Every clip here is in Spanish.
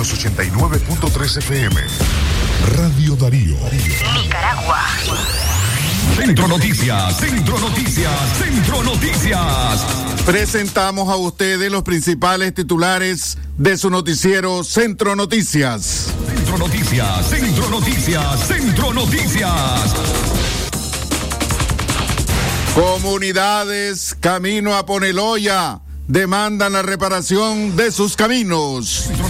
los 89.3 FM. Radio Darío. Nicaragua. Centro Noticias, Centro Noticias, Centro Noticias. Presentamos a ustedes los principales titulares de su noticiero Centro Noticias. Centro Noticias, Centro Noticias, Centro Noticias. Comunidades Camino a Poneloya demandan la reparación de sus caminos. Centro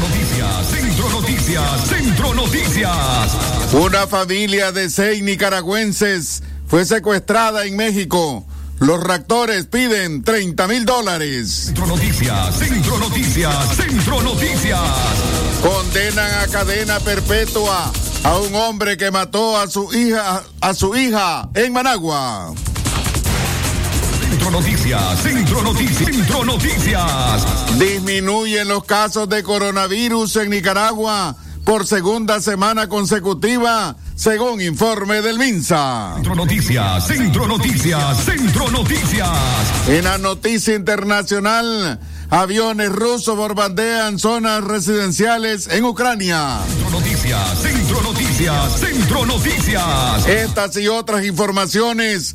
Noticias, Centro Noticias. Una familia de seis nicaragüenses fue secuestrada en México. Los reactores piden 30 mil dólares. Centro Noticias, Centro Noticias, Centro Noticias. Condenan a cadena perpetua a un hombre que mató a su hija, a su hija en Managua. Centro Noticias, Centro Noticias, Centro Noticias. Disminuyen los casos de coronavirus en Nicaragua por segunda semana consecutiva, según informe del MINSA. Centro Noticias, Centro Noticias, Centro Noticias. En la noticia internacional, aviones rusos bombardean zonas residenciales en Ucrania. Centro Noticias, Centro Noticias, Centro Noticias. Estas y otras informaciones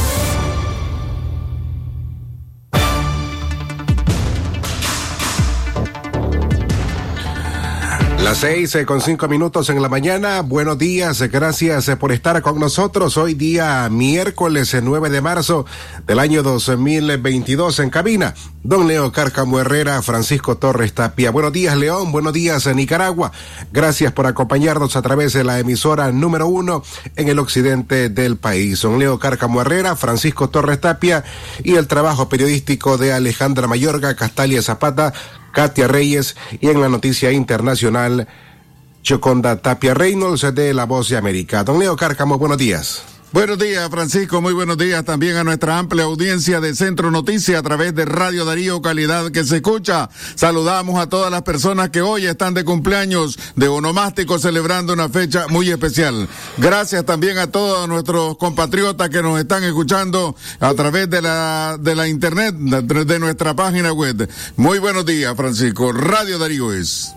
Las seis eh, con cinco minutos en la mañana. Buenos días, eh, gracias eh, por estar con nosotros. Hoy día miércoles 9 de marzo del año 2022 en cabina. Don Leo Cárcamo Herrera, Francisco Torres Tapia. Buenos días, León. Buenos días, Nicaragua. Gracias por acompañarnos a través de la emisora número uno en el occidente del país. Don Leo Cárcamo Herrera, Francisco Torres Tapia y el trabajo periodístico de Alejandra Mayorga, Castalia Zapata, Katia Reyes y en la noticia internacional, Choconda Tapia Reynolds de La Voz de América. Don Leo Cárcamo, buenos días. Buenos días, Francisco. Muy buenos días también a nuestra amplia audiencia de Centro Noticias a través de Radio Darío Calidad que se escucha. Saludamos a todas las personas que hoy están de cumpleaños de onomástico celebrando una fecha muy especial. Gracias también a todos nuestros compatriotas que nos están escuchando a través de la, de la internet, de nuestra página web. Muy buenos días, Francisco. Radio Darío es.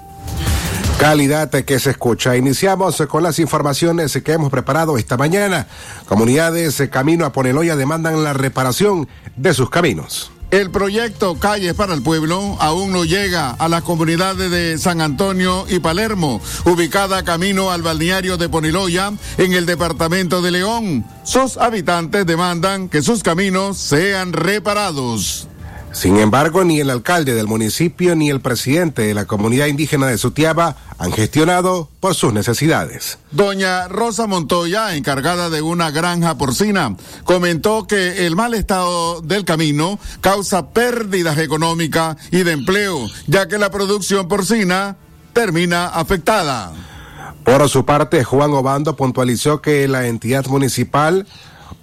Calidad que se escucha. Iniciamos con las informaciones que hemos preparado esta mañana. Comunidades Camino a Poneloya demandan la reparación de sus caminos. El proyecto Calles para el Pueblo aún no llega a las comunidades de San Antonio y Palermo, ubicada camino al balneario de Poniloya en el departamento de León. Sus habitantes demandan que sus caminos sean reparados. Sin embargo, ni el alcalde del municipio ni el presidente de la comunidad indígena de Sutiaba han gestionado por sus necesidades. Doña Rosa Montoya, encargada de una granja porcina, comentó que el mal estado del camino causa pérdidas económicas y de empleo, ya que la producción porcina termina afectada. Por su parte, Juan Obando puntualizó que la entidad municipal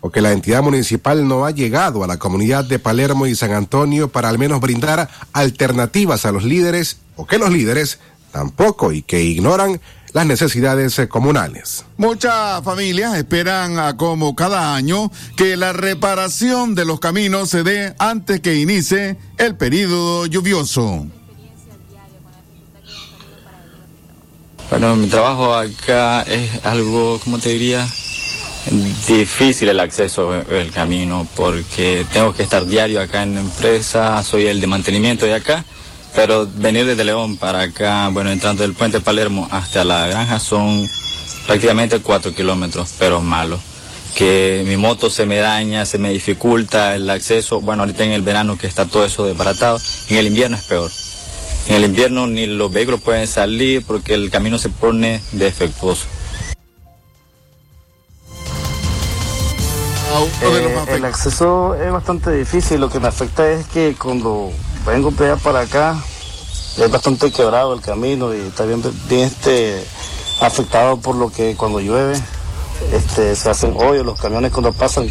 o que la entidad municipal no ha llegado a la comunidad de Palermo y San Antonio para al menos brindar alternativas a los líderes o que los líderes tampoco y que ignoran las necesidades comunales. Muchas familias esperan a como cada año que la reparación de los caminos se dé antes que inicie el periodo lluvioso. Bueno, mi trabajo acá es algo, ¿cómo te diría? Difícil el acceso al camino porque tengo que estar diario acá en la empresa, soy el de mantenimiento de acá, pero venir desde León para acá, bueno, entrando del puente Palermo hasta la granja son prácticamente cuatro kilómetros, pero malo. Que mi moto se me daña, se me dificulta el acceso, bueno, ahorita en el verano que está todo eso desbaratado, en el invierno es peor. En el invierno ni los vehículos pueden salir porque el camino se pone defectuoso. Eh, el acceso es bastante difícil, lo que me afecta es que cuando vengo para acá es bastante quebrado el camino y está bien, bien este, afectado por lo que cuando llueve este, se hacen hoyos, los camiones cuando pasan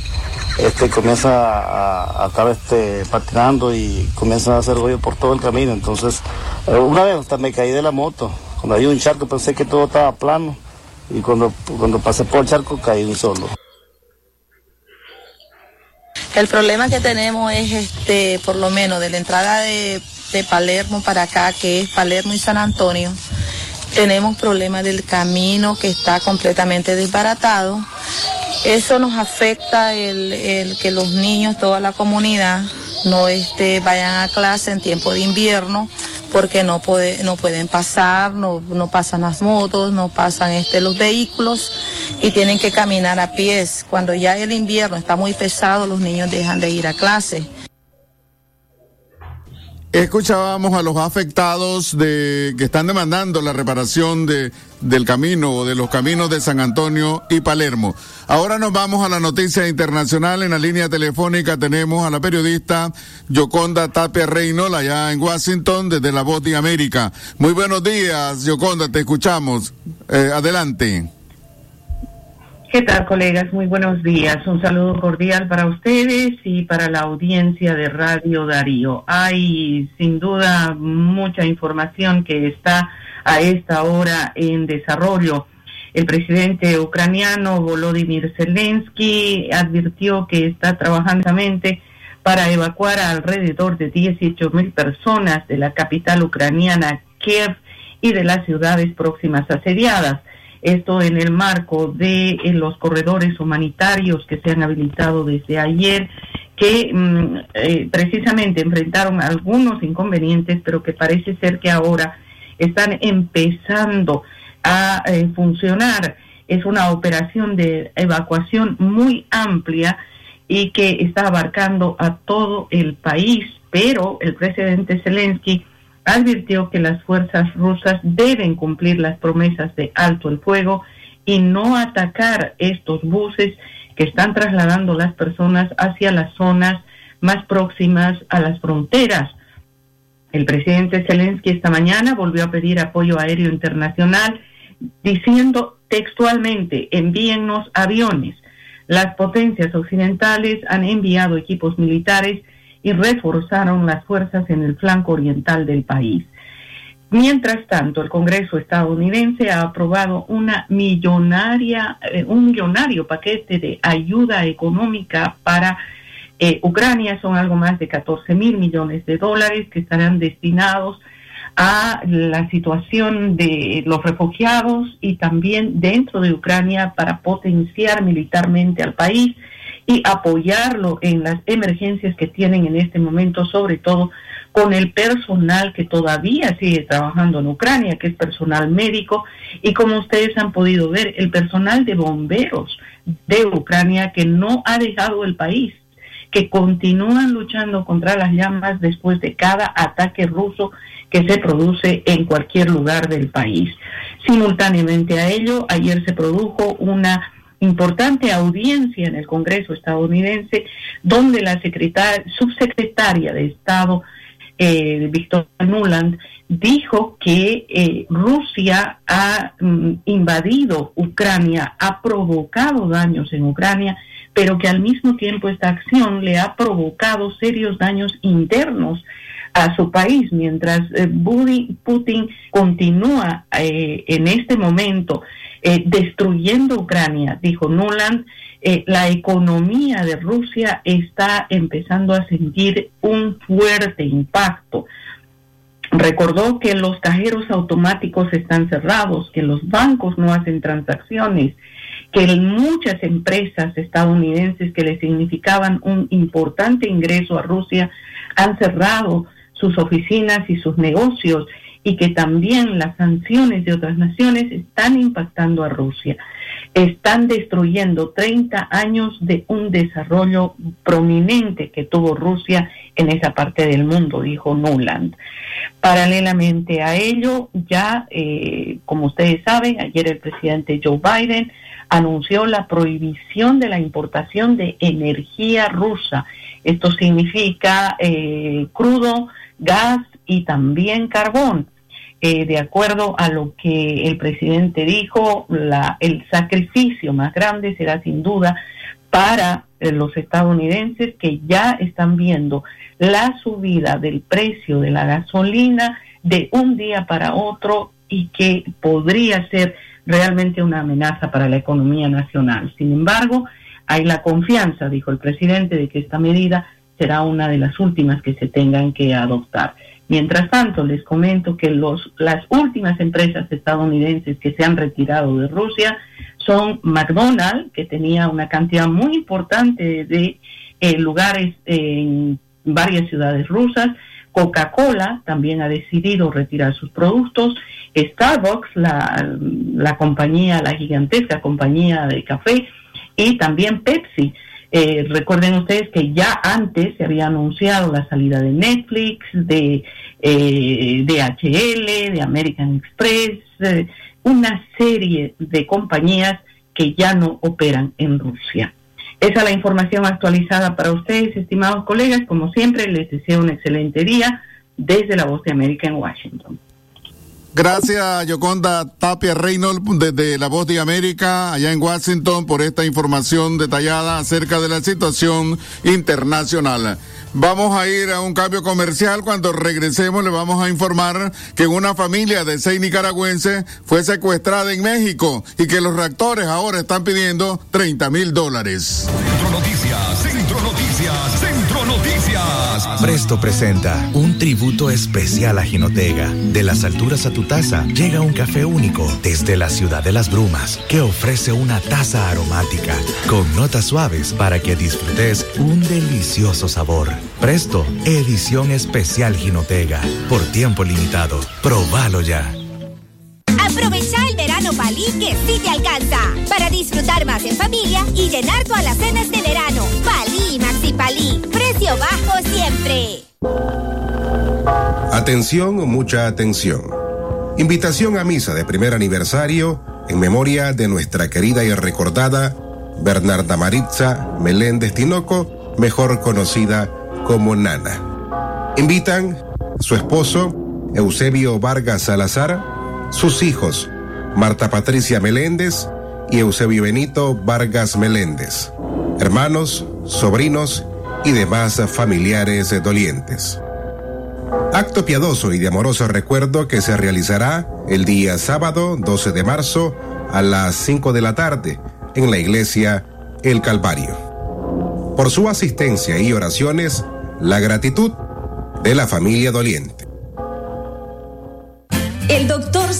este, comienzan a, estar este, patinando y comienzan a hacer hoyos por todo el camino. Entonces, eh, una vez hasta me caí de la moto. Cuando hay un charco pensé que todo estaba plano y cuando, cuando pasé por el charco caí un solo. El problema que tenemos es, este, por lo menos, de la entrada de, de Palermo para acá, que es Palermo y San Antonio, tenemos problemas del camino que está completamente desbaratado. Eso nos afecta el, que los niños, toda la comunidad, no este, vayan a clase en tiempo de invierno porque no, puede, no pueden pasar, no, no pasan las motos, no pasan este, los vehículos y tienen que caminar a pies. Cuando ya el invierno está muy pesado, los niños dejan de ir a clase. Escuchábamos a los afectados de que están demandando la reparación de, del camino o de los caminos de San Antonio y Palermo. Ahora nos vamos a la noticia internacional. En la línea telefónica tenemos a la periodista Yoconda Tapia Reynolds allá en Washington desde La Voz de América. Muy buenos días, Yoconda, te escuchamos. Eh, adelante. ¿Qué tal, colegas? Muy buenos días. Un saludo cordial para ustedes y para la audiencia de Radio Darío. Hay sin duda mucha información que está a esta hora en desarrollo. El presidente ucraniano Volodymyr Zelensky advirtió que está trabajando para evacuar a alrededor de 18 mil personas de la capital ucraniana Kiev y de las ciudades próximas asediadas. Esto en el marco de eh, los corredores humanitarios que se han habilitado desde ayer, que mm, eh, precisamente enfrentaron algunos inconvenientes, pero que parece ser que ahora están empezando a eh, funcionar. Es una operación de evacuación muy amplia y que está abarcando a todo el país, pero el presidente Zelensky advirtió que las fuerzas rusas deben cumplir las promesas de alto el fuego y no atacar estos buses que están trasladando las personas hacia las zonas más próximas a las fronteras. El presidente Zelensky esta mañana volvió a pedir apoyo aéreo internacional diciendo textualmente, envíennos aviones. Las potencias occidentales han enviado equipos militares y reforzaron las fuerzas en el flanco oriental del país. Mientras tanto, el Congreso estadounidense ha aprobado una millonaria, eh, un millonario paquete de ayuda económica para eh, Ucrania. Son algo más de 14 mil millones de dólares que estarán destinados a la situación de los refugiados y también dentro de Ucrania para potenciar militarmente al país y apoyarlo en las emergencias que tienen en este momento, sobre todo con el personal que todavía sigue trabajando en Ucrania, que es personal médico, y como ustedes han podido ver, el personal de bomberos de Ucrania que no ha dejado el país, que continúan luchando contra las llamas después de cada ataque ruso que se produce en cualquier lugar del país. Simultáneamente a ello, ayer se produjo una importante audiencia en el Congreso estadounidense, donde la subsecretaria de Estado, eh, Victoria Nuland, dijo que eh, Rusia ha mm, invadido Ucrania, ha provocado daños en Ucrania, pero que al mismo tiempo esta acción le ha provocado serios daños internos a su país, mientras eh, Putin continúa eh, en este momento eh, destruyendo Ucrania, dijo Nuland, eh, la economía de Rusia está empezando a sentir un fuerte impacto. Recordó que los cajeros automáticos están cerrados, que los bancos no hacen transacciones, que muchas empresas estadounidenses que le significaban un importante ingreso a Rusia han cerrado sus oficinas y sus negocios y que también las sanciones de otras naciones están impactando a Rusia. Están destruyendo 30 años de un desarrollo prominente que tuvo Rusia en esa parte del mundo, dijo Nuland. Paralelamente a ello, ya, eh, como ustedes saben, ayer el presidente Joe Biden anunció la prohibición de la importación de energía rusa. Esto significa eh, crudo, gas y también carbón. eh, de acuerdo a lo que el presidente dijo, la, el sacrificio más grande será sin duda para eh, los estadounidenses que ya están viendo la subida del precio de la gasolina de un día para otro y que podría ser realmente una amenaza para la economía nacional. Sin embargo, hay la confianza, dijo el presidente, de que esta medida será una de las últimas que se tengan que adoptar. Mientras tanto, les comento que los, las últimas empresas estadounidenses que se han retirado de Rusia son McDonald's, que tenía una cantidad muy importante de eh, lugares en varias ciudades rusas, Coca-Cola también ha decidido retirar sus productos, Starbucks, la, la compañía, la gigantesca compañía de café, y también Pepsi. Eh, recuerden ustedes que ya antes se había anunciado la salida de Netflix, de eh, DHL, de American Express, una serie de compañías que ya no operan en Rusia. Esa es la información actualizada para ustedes, estimados colegas. Como siempre, les deseo un excelente día desde la Voz de América en Washington. Gracias, Yoconda Tapia Reynolds, desde La Voz de América, allá en Washington, por esta información detallada acerca de la situación internacional. Vamos a ir a un cambio comercial. Cuando regresemos, le vamos a informar que una familia de seis nicaragüenses fue secuestrada en México y que los reactores ahora están pidiendo 30 mil dólares. Presto presenta un tributo especial a Jinotega. De las alturas a tu taza llega un café único desde la ciudad de las brumas que ofrece una taza aromática con notas suaves para que disfrutes un delicioso sabor. Presto, edición especial Jinotega. Por tiempo limitado. Probalo ya. Aprovecha el Palí que sí te alcanza para disfrutar más en familia y llenar tu alacenas de verano. Palí Maxi Palí, precio bajo siempre. Atención, mucha atención. Invitación a misa de primer aniversario en memoria de nuestra querida y recordada Bernarda Maritza Meléndez Tinoco, mejor conocida como Nana. Invitan su esposo, Eusebio Vargas Salazar, sus hijos, Marta Patricia Meléndez y Eusebio Benito Vargas Meléndez, hermanos, sobrinos y demás familiares dolientes. Acto piadoso y de amoroso recuerdo que se realizará el día sábado 12 de marzo a las 5 de la tarde en la iglesia El Calvario. Por su asistencia y oraciones, la gratitud de la familia doliente. El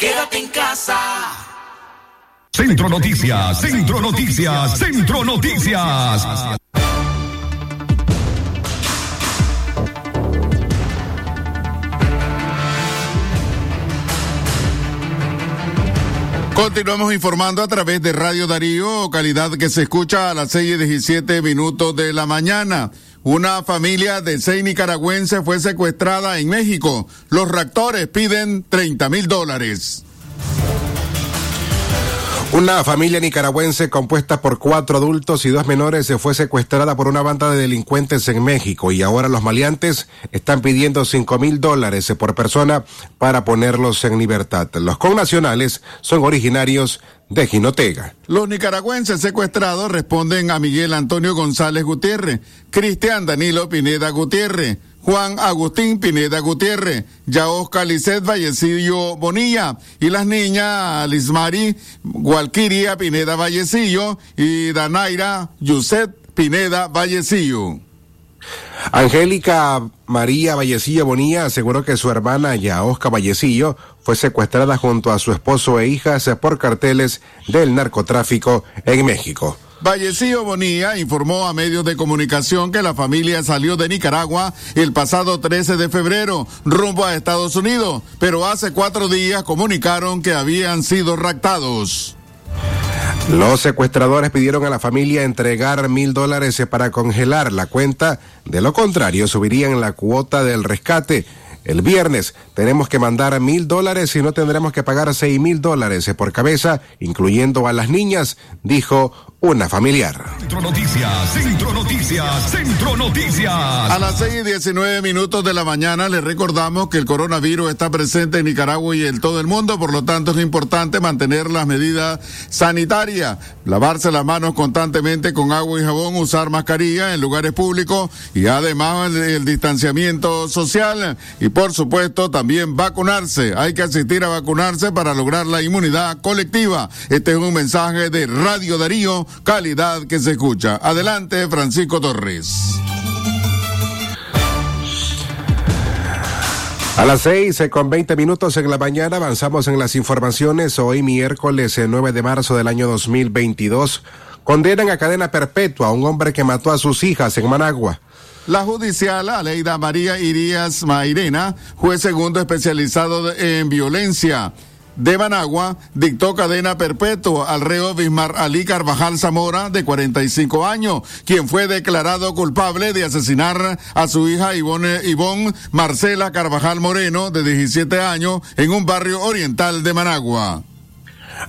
Quédate en casa. Centro Noticias, Centro Noticias, Centro Noticias. Continuamos informando a través de Radio Darío, calidad que se escucha a las seis y diecisiete minutos de la mañana. Una familia de seis nicaragüenses fue secuestrada en México. Los reactores piden 30 mil dólares. Una familia nicaragüense compuesta por cuatro adultos y dos menores se fue secuestrada por una banda de delincuentes en México y ahora los maleantes están pidiendo cinco mil dólares por persona para ponerlos en libertad. Los connacionales son originarios de Jinotega. Los nicaragüenses secuestrados responden a Miguel Antonio González Gutiérrez, Cristian Danilo Pineda Gutiérrez, Juan Agustín Pineda Gutiérrez, Yaosca Lisset Vallecillo Bonilla y las niñas Lismari Gualquiria Pineda Vallecillo y Danaira Yuset Pineda Vallecillo. Angélica María Vallecillo Bonilla aseguró que su hermana Yaosca Vallecillo fue secuestrada junto a su esposo e hijas por carteles del narcotráfico en México. Vallecillo Bonilla informó a medios de comunicación que la familia salió de Nicaragua el pasado 13 de febrero rumbo a Estados Unidos, pero hace cuatro días comunicaron que habían sido raptados. Los secuestradores pidieron a la familia entregar mil dólares para congelar la cuenta, de lo contrario subirían la cuota del rescate. El viernes tenemos que mandar mil dólares y no tendremos que pagar seis mil dólares por cabeza, incluyendo a las niñas, dijo una familiar. Centro Noticias, Centro Noticias, Centro Noticias. A las seis y diecinueve minutos de la mañana les recordamos que el coronavirus está presente en Nicaragua y en todo el mundo, por lo tanto es importante mantener las medidas sanitarias, lavarse las manos constantemente con agua y jabón, usar mascarilla en lugares públicos y además el, el distanciamiento social y por supuesto también vacunarse. Hay que asistir a vacunarse para lograr la inmunidad colectiva. Este es un mensaje de Radio Darío calidad que se escucha. Adelante, Francisco Torres. A las seis con veinte minutos en la mañana avanzamos en las informaciones. Hoy miércoles 9 de marzo del año 2022 condenan a cadena perpetua a un hombre que mató a sus hijas en Managua. La judicial Aleida María Irías Mairena, juez segundo especializado en violencia de Managua dictó cadena perpetua al reo Bismar Ali Carvajal Zamora, de 45 años, quien fue declarado culpable de asesinar a su hija Ivonne, Ivonne Marcela Carvajal Moreno, de 17 años, en un barrio oriental de Managua.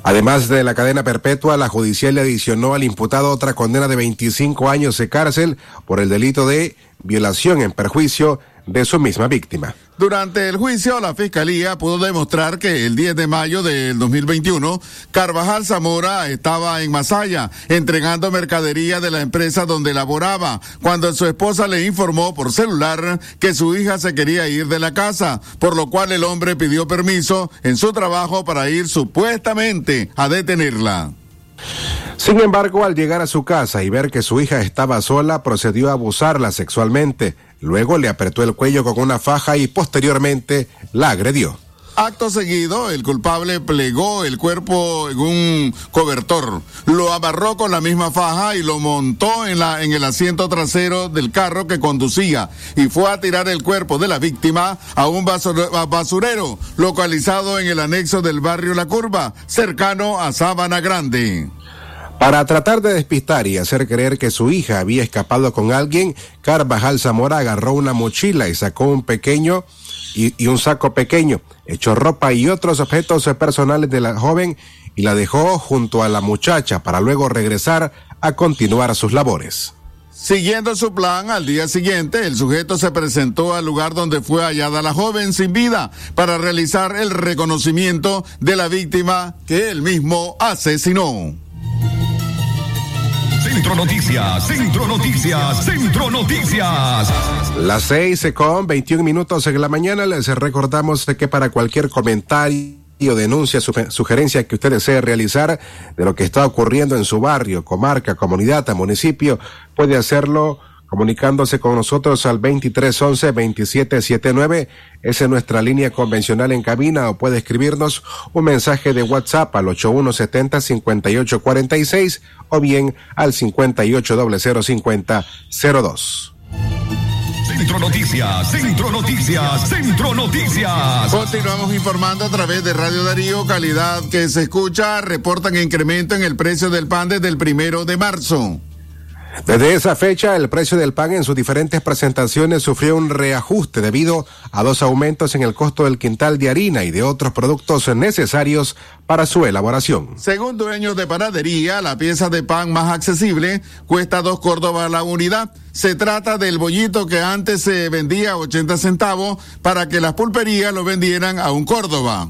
Además de la cadena perpetua, la judicial le adicionó al imputado otra condena de 25 años de cárcel por el delito de violación en perjuicio de su misma víctima. Durante el juicio, la fiscalía pudo demostrar que el 10 de mayo del 2021, Carvajal Zamora estaba en Masaya entregando mercadería de la empresa donde laboraba, cuando su esposa le informó por celular que su hija se quería ir de la casa, por lo cual el hombre pidió permiso en su trabajo para ir supuestamente a detenerla. Sin embargo, al llegar a su casa y ver que su hija estaba sola, procedió a abusarla sexualmente. Luego le apretó el cuello con una faja y posteriormente la agredió. Acto seguido, el culpable plegó el cuerpo en un cobertor, lo amarró con la misma faja y lo montó en, la, en el asiento trasero del carro que conducía y fue a tirar el cuerpo de la víctima a un basurero localizado en el anexo del barrio La Curva, cercano a Sabana Grande. Para tratar de despistar y hacer creer que su hija había escapado con alguien, Carvajal Zamora agarró una mochila y sacó un pequeño y, un saco pequeño, echó ropa y otros objetos personales de la joven y la dejó junto a la muchacha para luego regresar a continuar sus labores. Siguiendo su plan, al día siguiente el sujeto se presentó al lugar donde fue hallada la joven sin vida para realizar el reconocimiento de la víctima que él mismo asesinó. Centro Noticias, Centro Noticias, Centro Noticias. Las seis con 21 minutos en la mañana les recordamos que para cualquier comentario denuncia, sugerencia que usted desee realizar de lo que está ocurriendo en su barrio, comarca, comunidad, municipio, puede hacerlo comunicándose con nosotros al 2311-2779. Esa es nuestra línea convencional en cabina o puede escribirnos un mensaje de WhatsApp al 8170-5846 o bien al 58005002. Centro Noticias, Centro Noticias, Centro Noticias. Continuamos informando a través de Radio Darío, calidad que se escucha, reportan incremento en el precio del pan desde el primero de marzo. Desde esa fecha, el precio del pan en sus diferentes presentaciones sufrió un reajuste debido a dos aumentos en el costo del quintal de harina y de otros productos necesarios para su elaboración. Según dueños de panadería, la pieza de pan más accesible cuesta dos córdobas la unidad. Se trata del bollito que antes se vendía a 80 centavos para que las pulperías lo vendieran a un córdoba.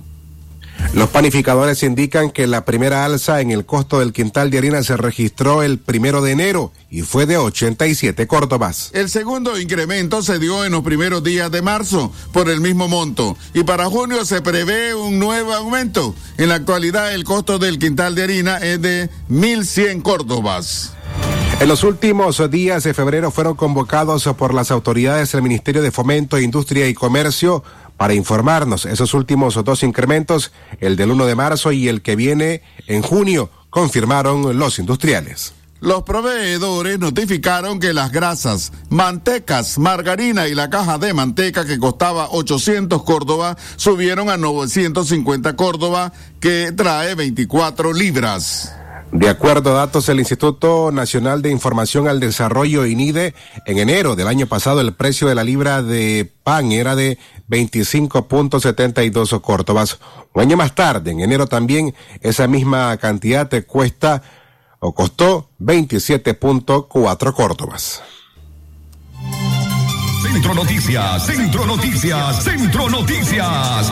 Los panificadores indican que la primera alza en el costo del quintal de harina se registró el primero de enero y fue de 87 córdobas. El segundo incremento se dio en los primeros días de marzo por el mismo monto y para junio se prevé un nuevo aumento. En la actualidad el costo del quintal de harina es de 1.100 córdobas. En los últimos días de febrero fueron convocados por las autoridades del Ministerio de Fomento, Industria y Comercio para informarnos esos últimos dos incrementos, el del 1 de marzo y el que viene en junio, confirmaron los industriales. Los proveedores notificaron que las grasas, mantecas, margarina y la caja de manteca que costaba 800 Córdoba subieron a 950 Córdoba, que trae 24 libras. De acuerdo a datos del Instituto Nacional de Información al Desarrollo INIDE, en enero del año pasado el precio de la libra de pan era de 25.72 córdobas. Un año más tarde, en enero también, esa misma cantidad te cuesta o costó 27.4 córdobas. Centro Noticias, Centro Noticias, Centro Noticias.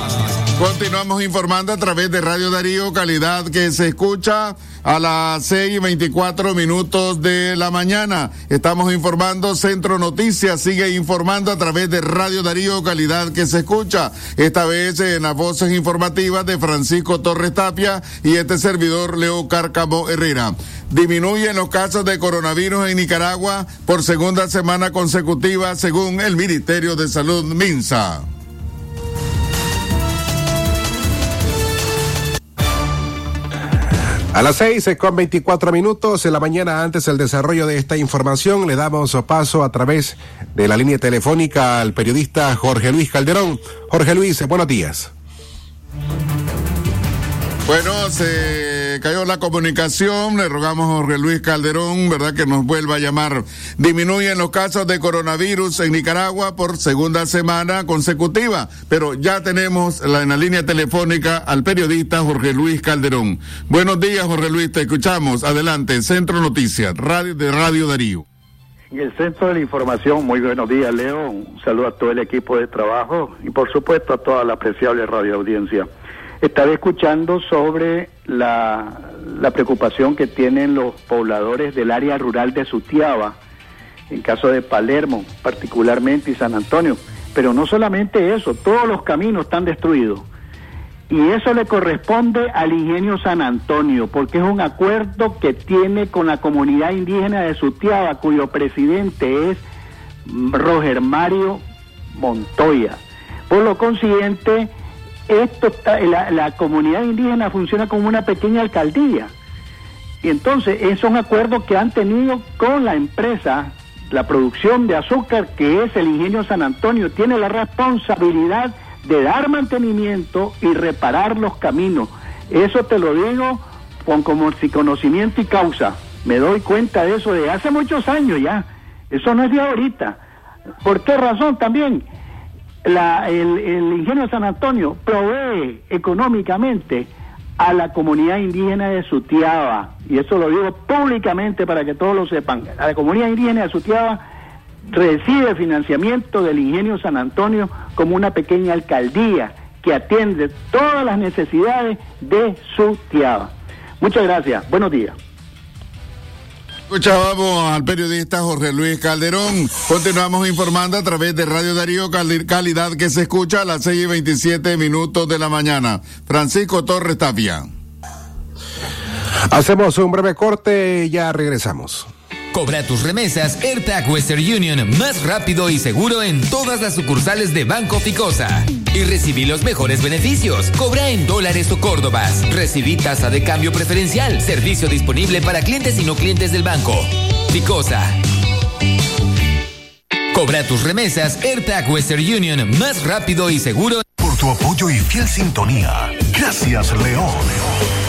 Continuamos informando a través de Radio Darío, calidad que se escucha a las seis y veinticuatro minutos de la mañana. Estamos informando, Centro Noticias sigue informando a través de Radio Darío, calidad que se escucha. Esta vez en las voces informativas de Francisco Torres Tapia y este servidor Leo Cárcamo Herrera. Disminuyen los casos de coronavirus en Nicaragua por segunda semana consecutiva, según el Ministerio de Salud Minsa. A las seis con 24 minutos en la mañana antes del desarrollo de esta información le damos paso a través de la línea telefónica al periodista Jorge Luis Calderón. Jorge Luis, buenos días. Bueno, cayó la comunicación. Le rogamos a Jorge Luis Calderón, ¿verdad?, que nos vuelva a llamar. Disminuyen los casos de coronavirus en Nicaragua por segunda semana consecutiva, pero ya tenemos la, en la línea telefónica al periodista Jorge Luis Calderón. Buenos días, Jorge Luis, te escuchamos. Adelante, Centro Noticias, radio de Radio Darío. En el Centro de la Información, muy buenos días, Leo. Un saludo a todo el equipo de trabajo y, por supuesto, a toda la apreciable radio audiencia. Estaba escuchando sobre la, preocupación que tienen los pobladores del área rural de Sutiaba, en caso de Palermo particularmente y San Antonio. Pero no solamente eso, todos los caminos están destruidos. Y eso le corresponde al ingenio San Antonio, porque es un acuerdo que tiene con la comunidad indígena de Sutiaba, cuyo presidente es Roger Mario Montoya. Por lo consiguiente, esto está, la, comunidad indígena funciona como una pequeña alcaldía. Y entonces, esos son acuerdos que han tenido con la empresa, la producción de azúcar, que es el ingenio San Antonio, tiene la responsabilidad de dar mantenimiento y reparar los caminos. Eso te lo digo con como si conocimiento y causa. Me doy cuenta de eso de hace muchos años ya. Eso no es de ahorita. ¿Por qué razón también? El, el, ingenio San Antonio provee económicamente a la comunidad indígena de Sutiaba, y eso lo digo públicamente para que todos lo sepan, a la comunidad indígena de Sutiaba recibe financiamiento del ingenio San Antonio como una pequeña alcaldía que atiende todas las necesidades de Sutiaba. Muchas gracias, buenos días. Escuchábamos al periodista Jorge Luis Calderón. Continuamos informando a través de Radio Darío Calidad que se escucha a las 6 y 27 minutos de la mañana. Francisco Torres Tapia. Hacemos un breve corte y ya regresamos. Cobra tus remesas AirTag Western Union más rápido y seguro en todas las sucursales de Banco Ficosa. Y recibí los mejores beneficios. Cobra en dólares o córdobas. Recibí tasa de cambio preferencial. Servicio disponible para clientes y no clientes del banco. Ficosa. Cobra tus remesas AirTag Western Union más rápido y seguro. Por tu apoyo y fiel sintonía. Gracias, León.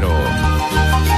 doble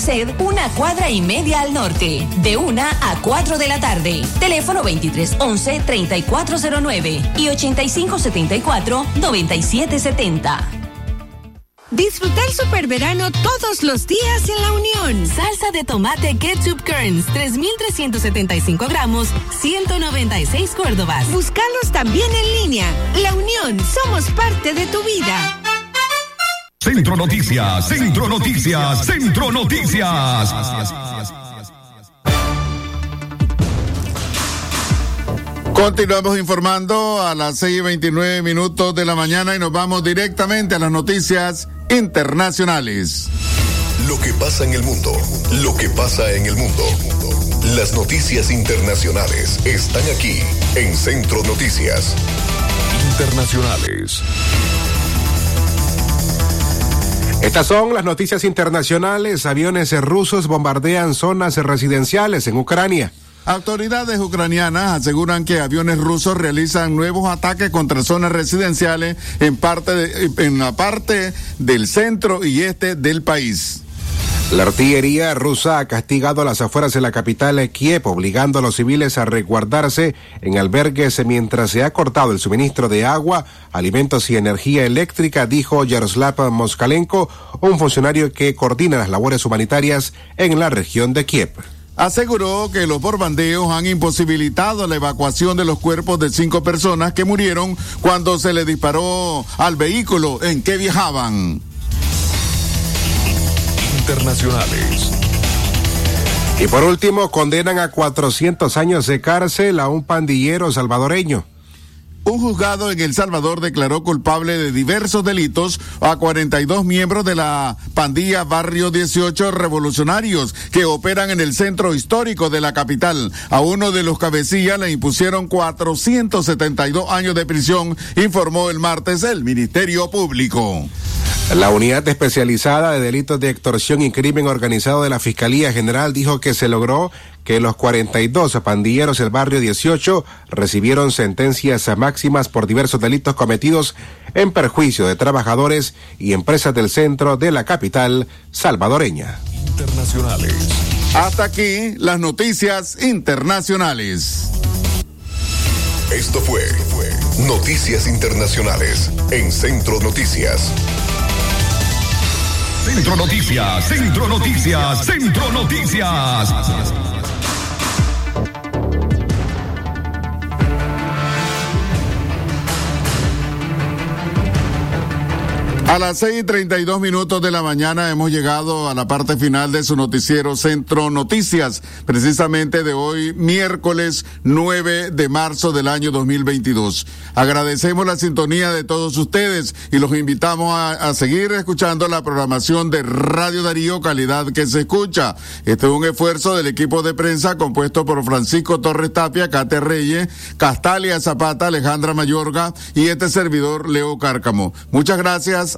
una cuadra y media al norte, de 1 a 4 de la tarde. Teléfono 2311-3409 y 8574-9770. Disfruta el superverano todos los días en La Unión. Salsa de tomate ketchup Kerns, 3,375 gramos, 196 Córdobas. Búscalos también en línea. La Unión, somos parte de tu vida. Centro Noticias, Centro Noticias, Centro Noticias. Continuamos informando a las 6 y 29 minutos de la mañana y nos vamos directamente a las noticias internacionales. Lo que pasa en el mundo, lo que pasa en el mundo. Las noticias internacionales están aquí en Centro Noticias. Internacionales. Estas son las noticias internacionales. Aviones rusos bombardean zonas residenciales en Ucrania. Autoridades ucranianas aseguran que aviones rusos realizan nuevos ataques contra zonas residenciales en, parte en la parte del centro y este del país. La artillería rusa ha castigado las afueras de la capital Kiev, obligando a los civiles a resguardarse en albergues mientras se ha cortado el suministro de agua, alimentos y energía eléctrica, dijo Yaroslav Moskalenko, un funcionario que coordina las labores humanitarias en la región de Kiev. Aseguró que los borbandeos han imposibilitado la evacuación de los cuerpos de cinco personas que murieron cuando se le disparó al vehículo en que viajaban internacionales. Y por último, condenan a 400 años de cárcel a un pandillero salvadoreño. Un juzgado en El Salvador declaró culpable de diversos delitos a 42 miembros de la pandilla Barrio 18 Revolucionarios que operan en el centro histórico de la capital. A uno de los cabecillas le impusieron 472 años de prisión, informó el martes el Ministerio Público. La unidad especializada de delitos de extorsión y crimen organizado de la Fiscalía General dijo que se logró que los 42 pandilleros del barrio 18 recibieron sentencias máximas por diversos delitos cometidos en perjuicio de trabajadores y empresas del centro de la capital salvadoreña. Internacionales. Hasta aquí las noticias internacionales. Esto fue Noticias Internacionales en Centro Noticias. Centro Noticias, Centro Noticias, Centro Noticias. A las seis y treinta y dos minutos de la mañana hemos llegado a la parte final de su noticiero Centro Noticias, precisamente de hoy, miércoles 9 de marzo del año 2022. Agradecemos la sintonía de todos ustedes y los invitamos a, a seguir escuchando la programación de Radio Darío Calidad que se escucha. Este es un esfuerzo del equipo de prensa compuesto por Francisco Torres Tapia, Cate Reyes, Castalia Zapata, Alejandra Mayorga y este servidor Leo Cárcamo. Muchas gracias